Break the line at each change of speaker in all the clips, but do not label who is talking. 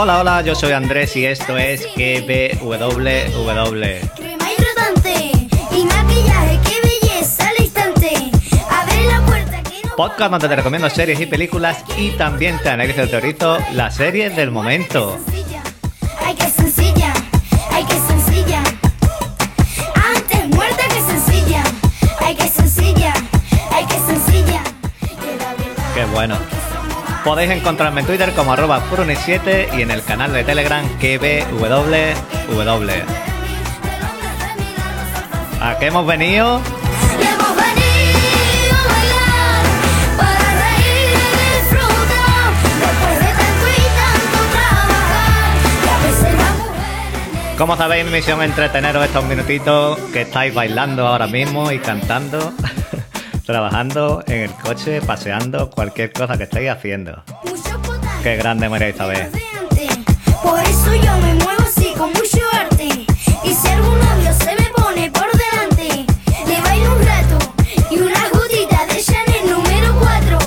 Hola, hola, yo soy Andrés y esto es
no
Podcast donde te recomiendo series y películas y también te analizo y teorizo las series del momento.
sencilla. Ay, qué sencilla. Ay, qué sencilla. Antes muerta que sencilla. Ay, qué sencilla. Ay, qué sencilla.
Qué bueno. Podéis encontrarme en Twitter como arroba puruni7 y en el canal de Telegram GBWW. ¿A qué hemos venido? Como sabéis, mi misión es entreteneros estos minutitos que estáis bailando ahora mismo y cantando, trabajando en el coche, paseando, cualquier cosa que estéis haciendo. Qué grande María Isabel.
Por eso yo me muevo así con mucho arte. Y si algún novio se me pone por delante, le bailo un rato y una gotita de Chanel número 4,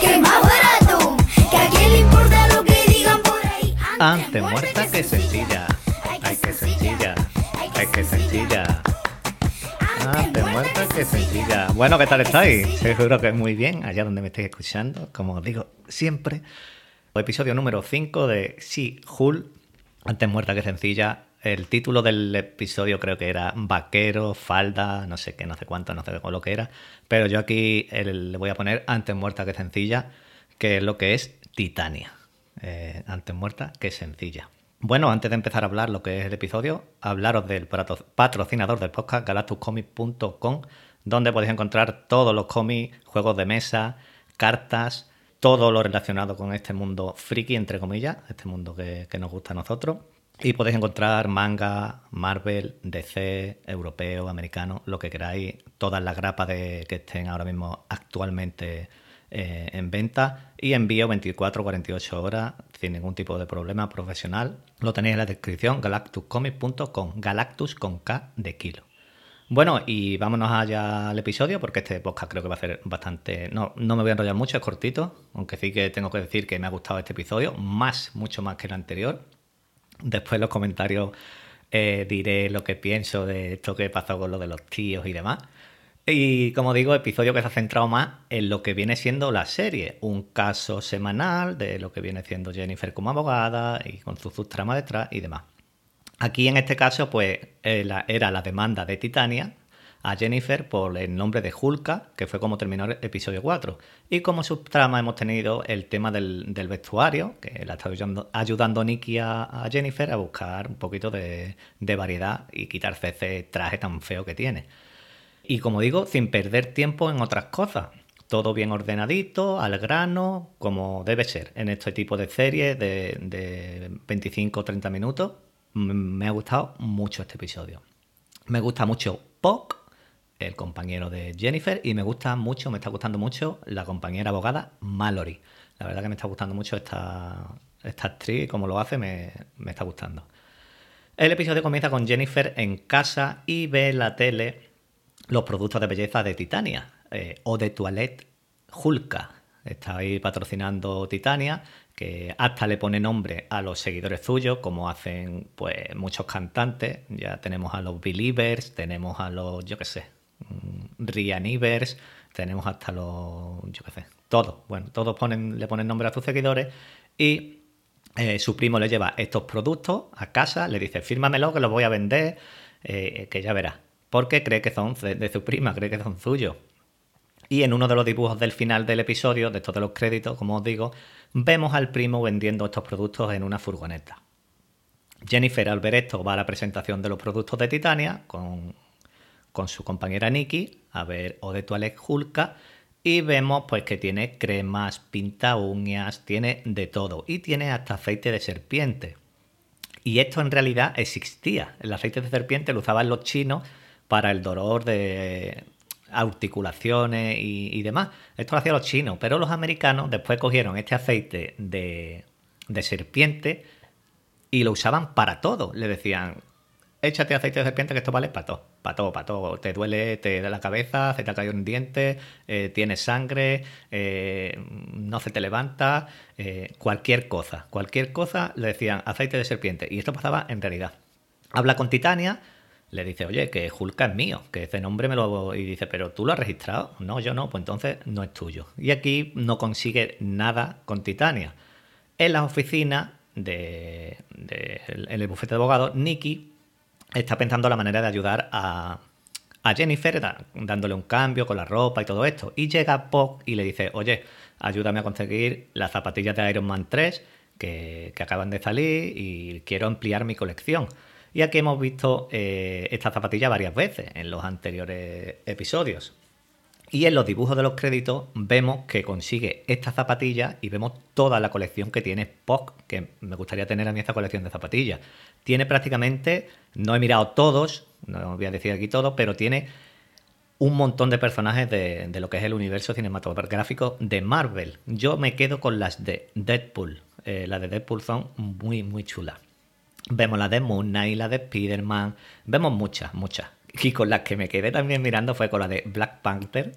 que es más barato. Que a quién le importa lo que digan por ahí.
Antes muerta que Bueno, ¿qué tal estáis? Seguro que muy bien, allá donde me estáis escuchando. Como os digo siempre, episodio número 5 de Sí, Hull. Antes muerta que sencilla. El título del episodio creo que era Vaquero, Falda, no sé qué, no sé cuánto, no sé lo que era. Pero yo aquí le voy a poner Antes muerta que sencilla, que es lo que es Titania. Eh, antes muerta que sencilla. Bueno, antes de empezar a hablar lo que es el episodio, hablaros del patrocinador del podcast, galactuscomics.com, donde podéis encontrar todos los cómics, juegos de mesa, cartas, todo lo relacionado con este mundo friki, entre comillas, este mundo que, nos gusta a nosotros. Y podéis encontrar manga, Marvel, DC, europeo, americano, lo que queráis, todas las grapas de, que estén ahora mismo actualmente eh, en venta y envío 24-48 horas sin ningún tipo de problema profesional. Lo tenéis en la descripción, galactuscomics.com, Galactus con K de kilo. Bueno, y vámonos allá al episodio, porque este podcast creo que va a ser bastante... No, no me voy a enrollar mucho, es cortito, aunque sí que tengo que decir que me ha gustado este episodio, más, mucho más que el anterior. Después en los comentarios eh, diré lo que pienso de esto que pasó con lo de los tíos y demás. Y como digo, episodio que se ha centrado más en lo que viene siendo la serie. Un caso semanal de lo que viene siendo Jennifer como abogada y con su subtrama detrás y demás. Aquí en este caso, pues eh, era la demanda de Titania a Jennifer por el nombre de Hulka, que fue como terminó el episodio 4. Y como subtrama hemos tenido el tema del, vestuario, que la está ayudando, ayudando Nikki a, Jennifer a buscar un poquito de, de variedad y quitarse ese traje tan feo que tiene. Y como digo, sin perder tiempo en otras cosas. Todo bien ordenadito, al grano, como debe ser en este tipo de series de, de 25 o 30 minutos. Me ha gustado mucho este episodio. Me gusta mucho Puck, el compañero de Jennifer, y me gusta mucho, me está gustando mucho la compañera abogada Mallory. La verdad que me está gustando mucho esta, esta actriz y cómo lo hace, me, me está gustando. El episodio comienza con Jennifer en casa y ve en la tele los productos de belleza de Titania eh, o de Toilette Hulka. Está ahí patrocinando Titania, que hasta le pone nombre a los seguidores suyos, como hacen pues muchos cantantes. Ya tenemos a los Believers, tenemos a los, yo qué sé, mm, Rianivers, tenemos hasta los, yo qué sé, todos. Bueno, todos ponen, le ponen nombre a sus seguidores y eh, su primo le lleva estos productos a casa, le dice, fírmamelo que los voy a vender, eh, que ya verás. Porque cree que son de, su prima, cree que son suyos. Y en uno de los dibujos del final del episodio, de todos los créditos, como os digo, vemos al primo vendiendo estos productos en una furgoneta. Jennifer al ver esto va a la presentación de los productos de Titania con, con su compañera Nikki a ver O de Toilette Hulka y vemos pues que tiene cremas, pinta uñas, tiene de todo y tiene hasta aceite de serpiente. Y esto en realidad existía. El aceite de serpiente lo usaban los chinos para el dolor de articulaciones y, demás. Esto lo hacían los chinos, pero los americanos después cogieron este aceite de, de serpiente y lo usaban para todo. Le decían, échate aceite de serpiente que esto vale para todo, para todo, para todo. Te duele, te da la cabeza, se te ha caído un diente, eh, tienes sangre, eh, no se te levanta, eh, cualquier cosa, cualquier cosa le decían aceite de serpiente. Y esto pasaba en realidad. Habla con Titania, le dice, oye, que Hulka es mío, que ese nombre me lo... Y dice, pero tú lo has registrado. No, yo no, pues entonces no es tuyo. Y aquí no consigue nada con Titania. En las oficinas de, de, en el bufete de abogados, Nicky está pensando la manera de ayudar a, a Jennifer, dándole un cambio con la ropa y todo esto. Y llega Pop y le dice, oye, ayúdame a conseguir las zapatillas de Iron Man 3 que, que acaban de salir y quiero ampliar mi colección. Y aquí hemos visto eh, esta zapatilla varias veces en los anteriores episodios. Y en los dibujos de los créditos vemos que consigue esta zapatilla y vemos toda la colección que tiene Spock, que me gustaría tener a mí esta colección de zapatillas. Tiene prácticamente, no he mirado todos, no voy a decir aquí todos, pero tiene un montón de personajes de, de, lo que es el universo cinematográfico de Marvel. Yo me quedo con las de Deadpool. Eh, las de Deadpool son muy, muy chulas. Vemos las de Moon Knight, las de Spider-Man, vemos muchas, muchas. Y con las que me quedé también mirando fue con la de Black Panther,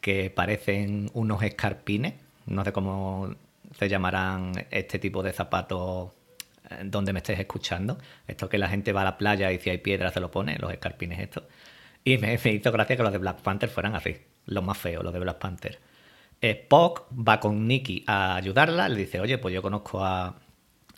que parecen unos escarpines. No sé cómo se llamarán este tipo de zapatos eh, donde me estés escuchando. Esto que la gente va a la playa y si hay piedra se lo pone, los escarpines estos. Y me, me hizo gracia que los de Black Panther fueran así, los más feos, los de Black Panther. Spock va con Nicky a ayudarla, le dice, oye, pues yo conozco a,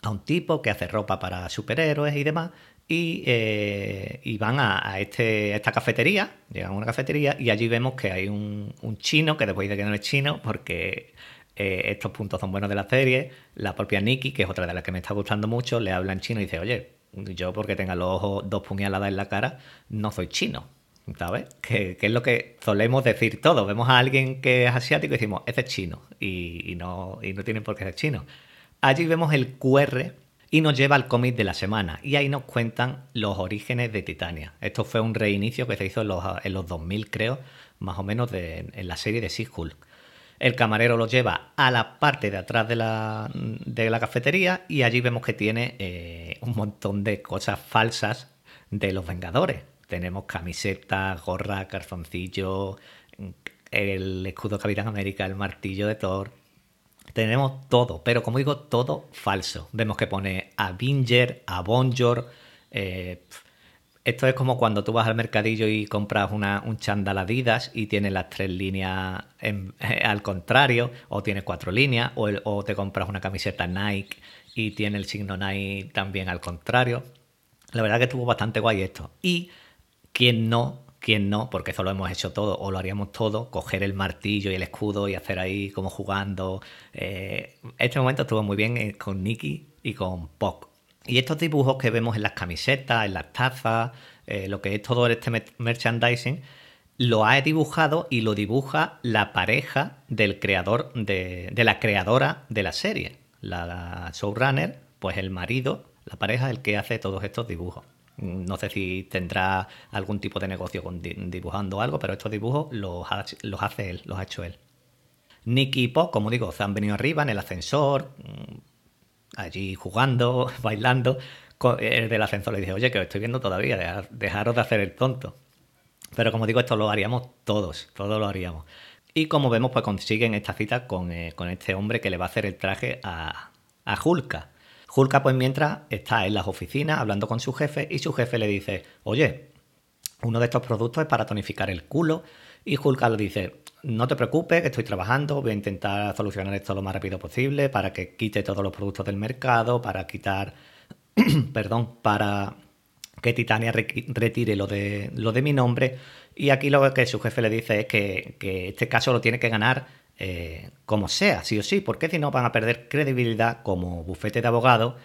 a un tipo que hace ropa para superhéroes y demás, y, eh, van a, este, a, esta cafetería, llegan a una cafetería y allí vemos que hay un, chino, que después dice que no es chino, porque eh, estos puntos son buenos de la serie, la propia Nikki, que es otra de las que me está gustando mucho, le habla en chino y dice, oye, yo porque tenga los ojos dos puñaladas en la cara, no soy chino. ¿Sabes? Que, es lo que solemos decir todos. Vemos a alguien que es asiático y decimos, ese es chino. Y, y no, y no tienen por qué ser chino. Allí vemos el QR y nos lleva al cómic de la semana. Y ahí nos cuentan los orígenes de Titania. Esto fue un reinicio que se hizo en los, en los 2000, creo, más o menos en la serie de She-Hulk. El camarero lo lleva a la parte de atrás de la, de la cafetería y allí vemos que tiene eh, un montón de cosas falsas de los Vengadores. Tenemos camisetas, gorra, calzoncillo, el escudo Capitán América, el martillo de Thor. Tenemos todo, pero como digo, todo falso. Vemos que pone Avenger, Avengor. Eh, esto es como cuando tú vas al mercadillo y compras una, un chándal Adidas y tiene las tres líneas en, al contrario, o tiene cuatro líneas, o, o, te compras una camiseta Nike y tiene el signo Nike también al contrario. La verdad que estuvo bastante guay esto. Y quien no, quien no, porque eso lo hemos hecho todo, o lo haríamos todo, coger el martillo y el escudo y hacer ahí como jugando. Eh, este momento estuvo muy bien eh, con Nicky y con Poc. Y estos dibujos que vemos en las camisetas, en las tazas, eh, lo que es todo este merchandising, lo ha dibujado y lo dibuja la pareja del creador, de, de la creadora de la serie. La showrunner, pues el marido, la pareja, el que hace todos estos dibujos. No sé si tendrá algún tipo de negocio con dibujando algo, pero estos dibujos los, los hace él, los ha hecho él. Nicky y Pop, como digo, se han venido arriba en el ascensor, allí jugando, bailando. El del ascensor le dice, oye, que lo estoy viendo todavía, dejaros de hacer el tonto. Pero como digo, esto lo haríamos todos, todos lo haríamos. Y como vemos, pues consiguen esta cita con, eh, con este hombre que le va a hacer el traje a, a Hulka. Hulka, pues mientras está en las oficinas hablando con su jefe y su jefe le dice, oye, uno de estos productos es para tonificar el culo. Y Hulka le dice, no te preocupes, que estoy trabajando, voy a intentar solucionar esto lo más rápido posible para que quite todos los productos del mercado, para quitar, perdón, para que Titania retire lo de, lo de mi nombre. Y aquí lo que su jefe le dice es que, que este caso lo tiene que ganar eh, como sea, sí o sí, porque si no van a perder credibilidad como bufete de abogados.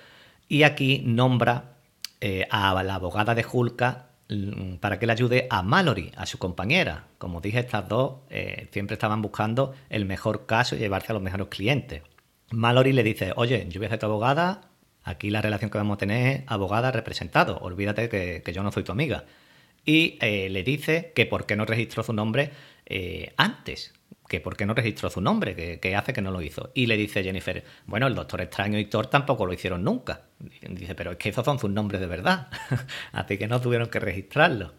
Y aquí nombra eh, a la abogada de Hulka mm, para que le ayude a Mallory, a su compañera. Como dije, estas dos eh, siempre estaban buscando el mejor caso y llevarse a los mejores clientes. Mallory le dice, oye, yo voy a ser tu abogada, aquí la relación que vamos a tener es abogada-representado, olvídate que, que, yo no soy tu amiga. Y le dice que por qué no registró su nombre antes, que por qué no registró su nombre, que, hace que no lo hizo. Y le dice Jennifer, bueno, el Doctor Extraño y Thor tampoco lo hicieron nunca. Dice, pero es que esos son sus nombres de verdad, así que no tuvieron que registrarlo.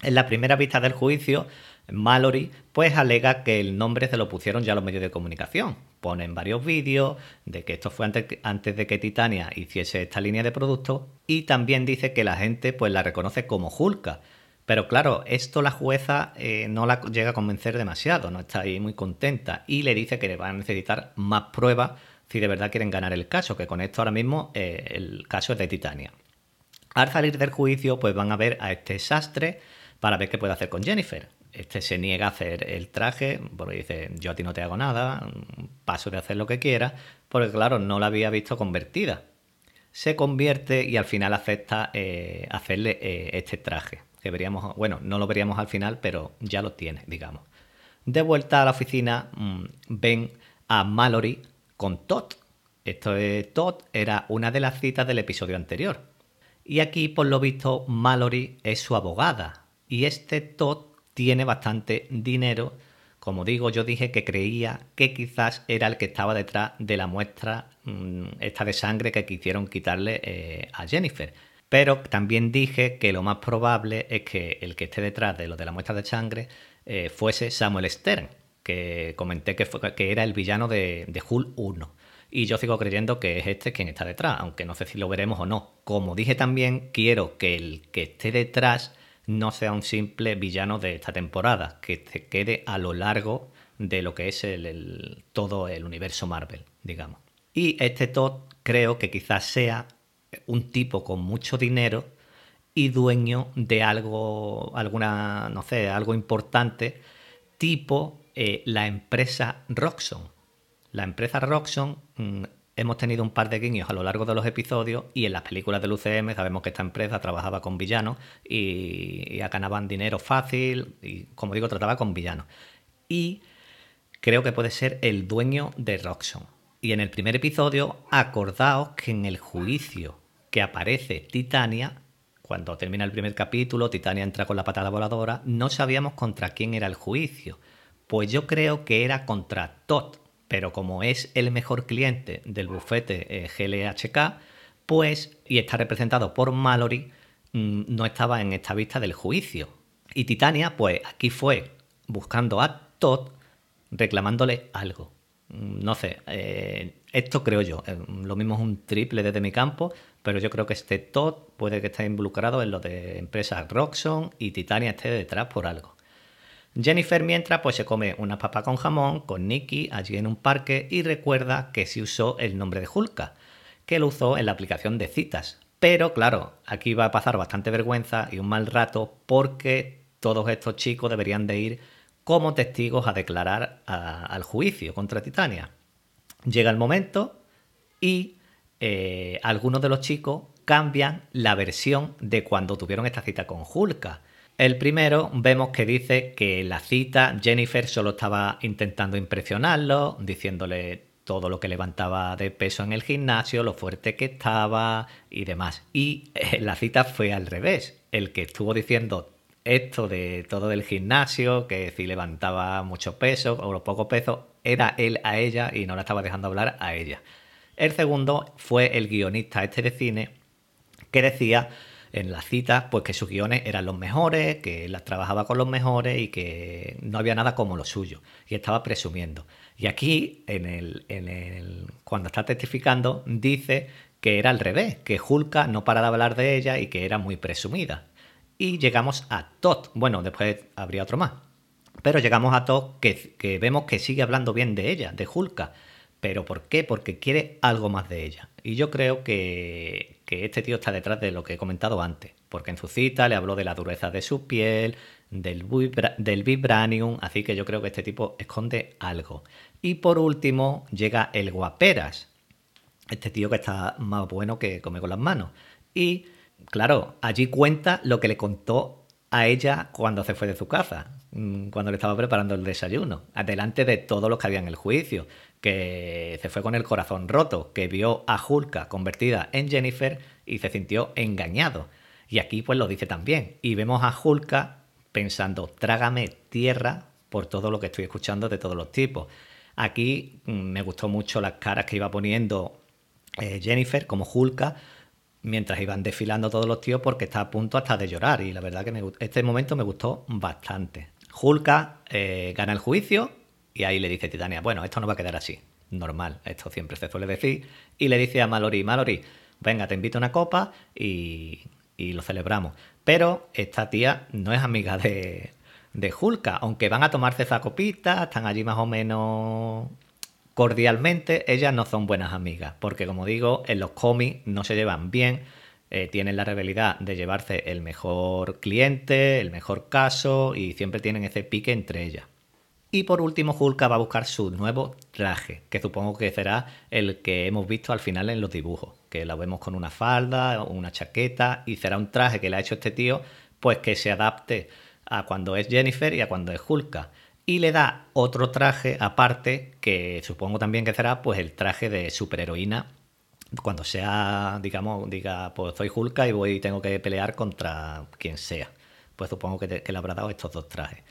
En la primera vista del juicio, Mallory pues alega que el nombre se lo pusieron ya los medios de comunicación. Ponen varios vídeos de que esto fue antes, antes, de que Titania hiciese esta línea de productos y también dice que la gente pues la reconoce como Hulka. Pero claro, esto la jueza eh, no la llega a convencer demasiado, no está ahí muy contenta y le dice que le van a necesitar más pruebas si de verdad quieren ganar el caso, que con esto ahora mismo eh, el caso es de Titania. Al salir del juicio pues van a ver a este sastre para ver qué puede hacer con Jennifer este se niega a hacer el traje, porque dice, yo a ti no te hago nada, paso de hacer lo que quiera, porque claro, no la había visto convertida. Se convierte y al final acepta eh, hacerle este traje. Que veríamos, bueno, no lo veríamos al final, pero ya lo tiene, digamos. De vuelta a la oficina, mm, ven a Mallory con Todd. Esto de Todd era una de las citas del episodio anterior. Y aquí, por lo visto, Mallory es su abogada. Y este Todd tiene bastante dinero. Como digo, yo dije que creía que quizás era el que estaba detrás de la muestra mm, esta de sangre que quisieron quitarle eh, a Jennifer. Pero también dije que lo más probable es que el que esté detrás de lo de la muestra de sangre eh, fuese Samuel Stern, que comenté que, fue, que era el villano de, de Hull 1. Y yo sigo creyendo que es este quien está detrás, aunque no sé si lo veremos o no. Como dije también, quiero que el que esté detrás no sea un simple villano de esta temporada, que se quede a lo largo de lo que es el, todo el universo Marvel, digamos. Y este Todd creo que quizás sea un tipo con mucho dinero y dueño de algo, alguna, no sé, algo importante, tipo eh, la empresa Roxxon. La empresa Roxxon mm, hemos tenido un par de guiños a lo largo de los episodios y en las películas del UCM sabemos que esta empresa trabajaba con villanos y, ganaban dinero fácil y, como digo, trataba con villanos. Y creo que puede ser el dueño de Roxxon. Y en el primer episodio, acordaos que en el juicio que aparece Titania, cuando termina el primer capítulo, Titania entra con la patada voladora, no sabíamos contra quién era el juicio. Pues yo creo que era contra Todd, pero como es el mejor cliente del bufete eh, GLHK, pues, y está representado por Mallory, mm, no estaba en esta vista del juicio. Y Titania, pues aquí fue buscando a Todd, reclamándole algo. Mm, no sé, eh, esto creo yo. Eh, lo mismo es un triple desde mi campo, pero yo creo que este Todd puede que esté involucrado en lo de empresas Roxxon y Titania esté detrás por algo. Jennifer mientras pues se come una papa con jamón con Nicky allí en un parque y recuerda que se usó el nombre de Hulka, que lo usó en la aplicación de citas. Pero claro, aquí va a pasar bastante vergüenza y un mal rato porque todos estos chicos deberían de ir como testigos a declarar al juicio contra Titania. Llega el momento y eh, algunos de los chicos cambian la versión de cuando tuvieron esta cita con Hulka el primero vemos que dice que la cita Jennifer solo estaba intentando impresionarlo, diciéndole todo lo que levantaba de peso en el gimnasio, lo fuerte que estaba y demás. Y eh, la cita fue al revés. El que estuvo diciendo esto de todo del gimnasio, que si levantaba mucho peso o poco peso, era él a ella y no la estaba dejando hablar a ella. El segundo fue el guionista este de cine que decía en las citas, pues que sus guiones eran los mejores, que las trabajaba con los mejores y que no había nada como lo suyo. Y estaba presumiendo. Y aquí, en el, en el, cuando está testificando, dice que era al revés, que Hulka no para de hablar de ella y que era muy presumida. Y llegamos a Todd. Bueno, después habría otro más. Pero llegamos a Todd que, que vemos que sigue hablando bien de ella, de Hulka. ¿Pero por qué? Porque quiere algo más de ella. Y yo creo que, que este tío está detrás de lo que he comentado antes, porque en su cita le habló de la dureza de su piel, del, del vibranium, así que yo creo que este tipo esconde algo. Y por último llega el guaperas, este tío que está más bueno que come con las manos. Y claro, allí cuenta lo que le contó a ella cuando se fue de su casa, mm, cuando le estaba preparando el desayuno, delante de todos los que había en el juicio que se fue con el corazón roto, que vio a Hulka convertida en Jennifer y se sintió engañado. Y aquí pues lo dice también. Y vemos a Hulka pensando, trágame tierra por todo lo que estoy escuchando de todos los tipos. Aquí mm, me gustó mucho las caras que iba poniendo eh, Jennifer como Hulka mientras iban desfilando todos los tíos porque está a punto hasta de llorar y la verdad que me, este momento me gustó bastante. Hulka eh, gana el juicio y ahí le dice Titania, bueno, esto no va a quedar así, normal, esto siempre se suele decir, y le dice a Mallory, Mallory, venga, te invito a una copa y, y lo celebramos. Pero esta tía no es amiga de, de Hulka, aunque van a tomarse esa copita, están allí más o menos cordialmente, ellas no son buenas amigas, porque como digo, en los cómics no se llevan bien, eh, tienen la rivalidad de llevarse el mejor cliente, el mejor caso, y siempre tienen ese pique entre ellas. Y por último, Hulka va a buscar su nuevo traje, que supongo que será el que hemos visto al final en los dibujos, que lo vemos con una falda, una chaqueta, y será un traje que le ha hecho este tío, pues que se adapte a cuando es Jennifer y a cuando es Hulka y le da otro traje aparte que supongo también que será pues el traje de superheroína cuando sea, digamos, diga, pues soy Hulka y voy tengo que pelear contra quien sea. Pues supongo que, le habrá dado estos dos trajes.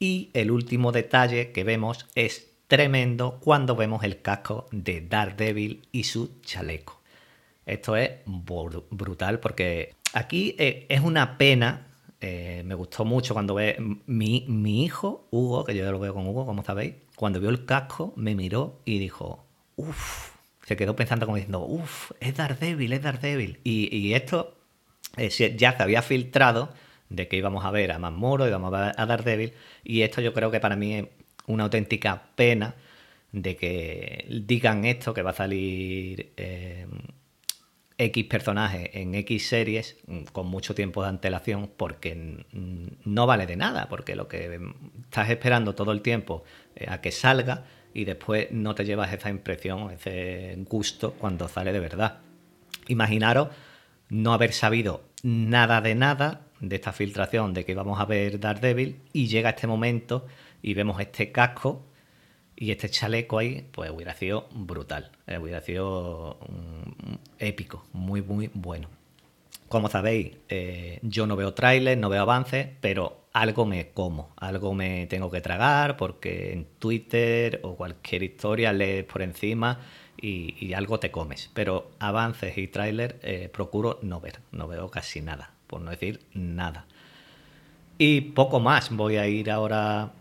Y el último detalle que vemos es tremendo cuando vemos el casco de Daredevil y su chaleco. Esto es brutal porque aquí eh, es una pena eh, me gustó mucho cuando ve mi, mi, hijo, Hugo, que yo lo veo con Hugo, como sabéis, cuando vio el casco, me miró y dijo, uff, se quedó pensando como diciendo, uff, es Daredevil, es Daredevil. Y, y esto eh, ya se había filtrado de que íbamos a ver a Mamoro, íbamos a ver a Daredevil, y esto yo creo que para mí es una auténtica pena de que digan esto, que va a salir... Eh, X personajes en X series mm, con mucho tiempo de antelación porque no vale de nada, porque lo que estás esperando todo el tiempo eh, a que salga y después no te llevas esa impresión, ese gusto cuando sale de verdad. Imaginaros no haber sabido nada de nada de esta filtración de que íbamos a ver Daredevil y llega este momento y vemos este casco y este chaleco ahí, pues hubiera sido brutal, eh, hubiera sido mm, épico, muy, muy bueno. Como sabéis, eh, yo no veo trailers, no veo avances, pero algo me como, algo me tengo que tragar porque en Twitter o cualquier historia lees por encima y, algo te comes. Pero avances y trailers eh, procuro no ver, no veo casi nada, por no decir nada. Y poco más, voy a ir ahora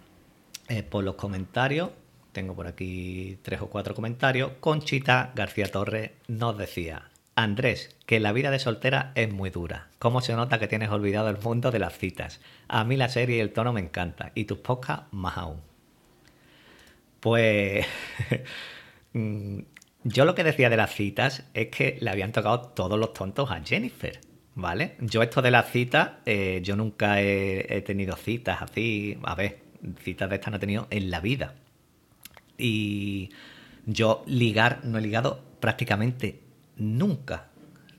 por los comentarios tengo por aquí tres o cuatro comentarios. Conchita García Torres nos decía, Andrés, que la vida de soltera es muy dura. ¿Cómo se nota que tienes olvidado el mundo de las citas? A mí la serie y el tono me encanta, y tus podcasts más aún. Pues mm, yo lo que decía de las citas es que le habían tocado todos los tontos a Jennifer, ¿vale? Yo esto de las citas, eh, yo nunca he, he tenido citas así, a ver, citas de estas no he tenido en la vida. Y yo ligar no he ligado prácticamente nunca.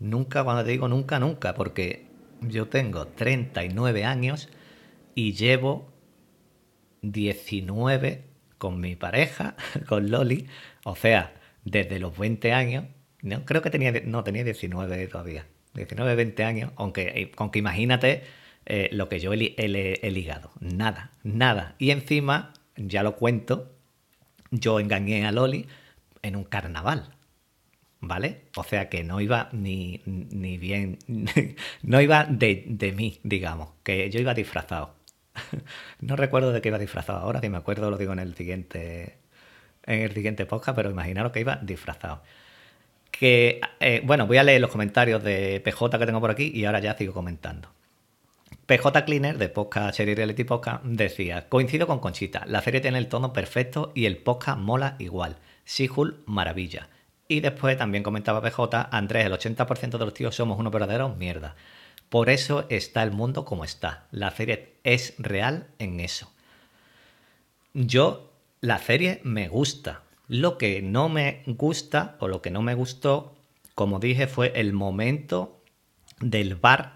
Nunca, cuando te digo nunca, nunca, porque yo tengo 39 años y llevo 19 con mi pareja, con Loli, o sea, desde los 20 años, no, creo que tenía, no, tenía 19 todavía, 19, 20 años, aunque, aunque imagínate eh, lo que yo he ligado, nada, nada. Y encima, ya lo cuento, yo engañé a Loli en un carnaval. ¿Vale? O sea que no iba ni, ni bien, no iba de, de, mí, digamos, que yo iba disfrazado. no recuerdo de qué iba disfrazado ahora, si me acuerdo lo digo en el siguiente, en el siguiente podcast, pero imaginaros que iba disfrazado. Que, eh, bueno, voy a leer los comentarios de PJ que tengo por aquí y ahora ya sigo comentando. PJ Cleaner de Podcast Serie Reality Podcast decía, coincido con Conchita, la serie tiene el tono perfecto y el podcast mola igual. Sihul, maravilla. Y después también comentaba PJ, Andrés, el 80% de los tíos somos unos verdaderos mierda. Por eso está el mundo como está. La serie es real en eso. Yo, la serie me gusta. Lo que no me gusta o lo que no me gustó, como dije, fue el momento del bar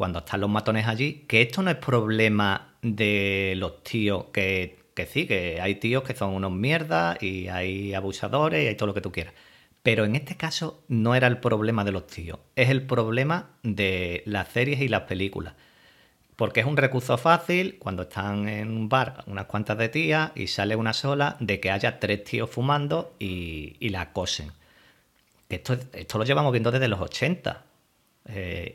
cuando están los matones allí, que esto no es problema de los tíos que, sí, que hay tíos que son unos mierdas y hay abusadores y hay todo lo que tú quieras. Pero en este caso no era el problema de los tíos, es el problema de las series y las películas. porque es un recurso fácil cuando están en un bar unas cuantas de tías y sale una sola de que haya tres tíos fumando y, y la acosen. Esto, esto lo llevamos viendo desde los 80. Eh,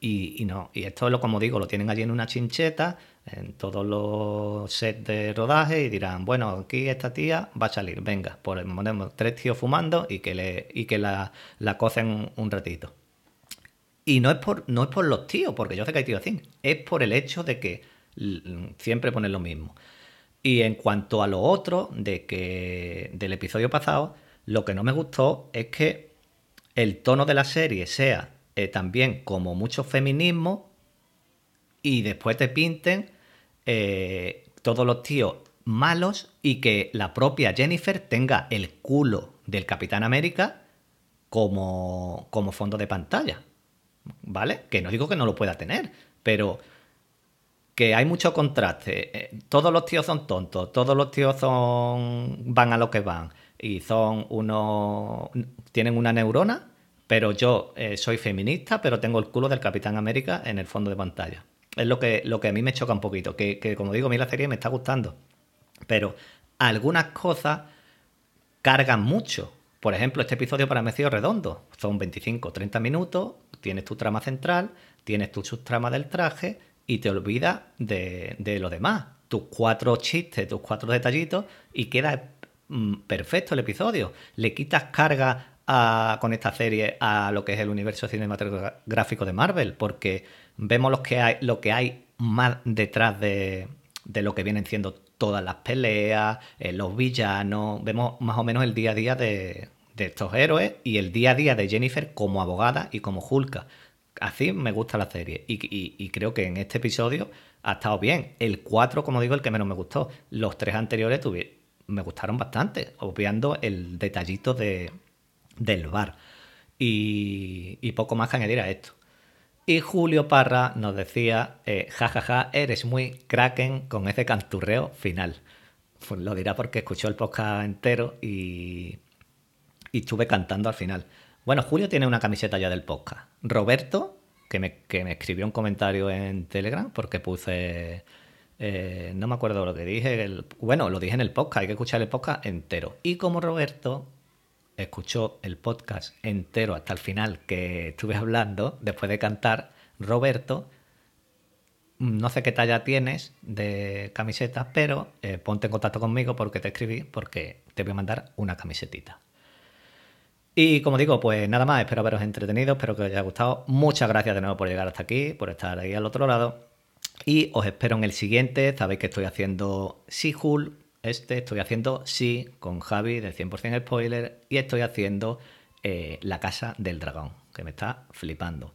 y, no, y esto lo como digo, lo tienen allí en una chincheta, en todos los sets de rodaje, y dirán, bueno, aquí esta tía va a salir, venga, pues ponemos tres tíos fumando y que le, y que la, cocen un, ratito. Y no es por, no es por los tíos, porque yo sé que hay tíos así, es por el hecho de que siempre ponen lo mismo. Y en cuanto a lo otro, de que del episodio pasado, lo que no me gustó es que el tono de la serie sea eh, también como mucho feminismo y después te pinten eh, todos los tíos malos y que la propia Jennifer tenga el culo del Capitán América como, como fondo de pantalla. ¿Vale? Que no digo que no lo pueda tener, pero que hay mucho contraste. Eh, Todos los tíos son tontos, todos los tíos son van a lo que van y son unos tienen una neurona, pero yo eh, soy feminista, pero tengo el culo del Capitán América en el fondo de pantalla. Es lo que, lo que a mí me choca un poquito, que, que como digo, a mí la serie me está gustando, pero algunas cosas cargan mucho. Por ejemplo, este episodio para mí ha sido redondo. Son 25 30 minutos, tienes tu trama central, tienes tu subtrama del traje y te olvidas de, de lo demás. Tus cuatro chistes, tus cuatro detallitos y queda mm, perfecto el episodio. Le quitas carga con esta serie a lo que es el universo cinematográfico de Marvel, porque vemos lo que hay, lo que hay más detrás de, de lo que vienen siendo todas las peleas, eh, los villanos, vemos más o menos el día a día de, de estos héroes y el día a día de Jennifer como abogada y como Hulka. Así me gusta la serie y, creo que en este episodio ha estado bien. El 4, como digo, el que menos me gustó. Los tres anteriores me gustaron bastante, obviando el detallito de, del bar. Y, y poco más que añadir a esto. Y Julio Parra nos decía, eh, jajaja, eres muy kraken con ese canturreo final. Pues lo dirá porque escuchó el podcast entero y, y estuve cantando al final. Bueno, Julio tiene una camiseta ya del podcast. Roberto, que me, que me escribió un comentario en Telegram porque puse... eh, no me acuerdo lo que dije. el- bueno, lo dije en el podcast, hay que escuchar el podcast entero. Y como Roberto escuchó el podcast entero hasta el final que estuve hablando, después de cantar, Roberto, no sé qué talla tienes de camisetas, pero eh, ponte en contacto conmigo porque te escribí, porque te voy a mandar una camisetita. Y como digo, pues nada más, espero haberos entretenido, espero que os haya gustado. Muchas gracias de nuevo por llegar hasta aquí, por estar ahí al otro lado. Y os espero en el siguiente. Sabéis que estoy haciendo Sihul, este, estoy haciendo Sí con Javi de 100% spoiler y estoy haciendo eh, La Casa del Dragón, que me está flipando.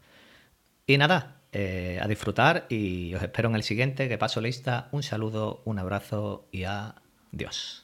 Y nada, eh, a disfrutar y os espero en el siguiente, que paso lista. Un saludo, un abrazo y adiós.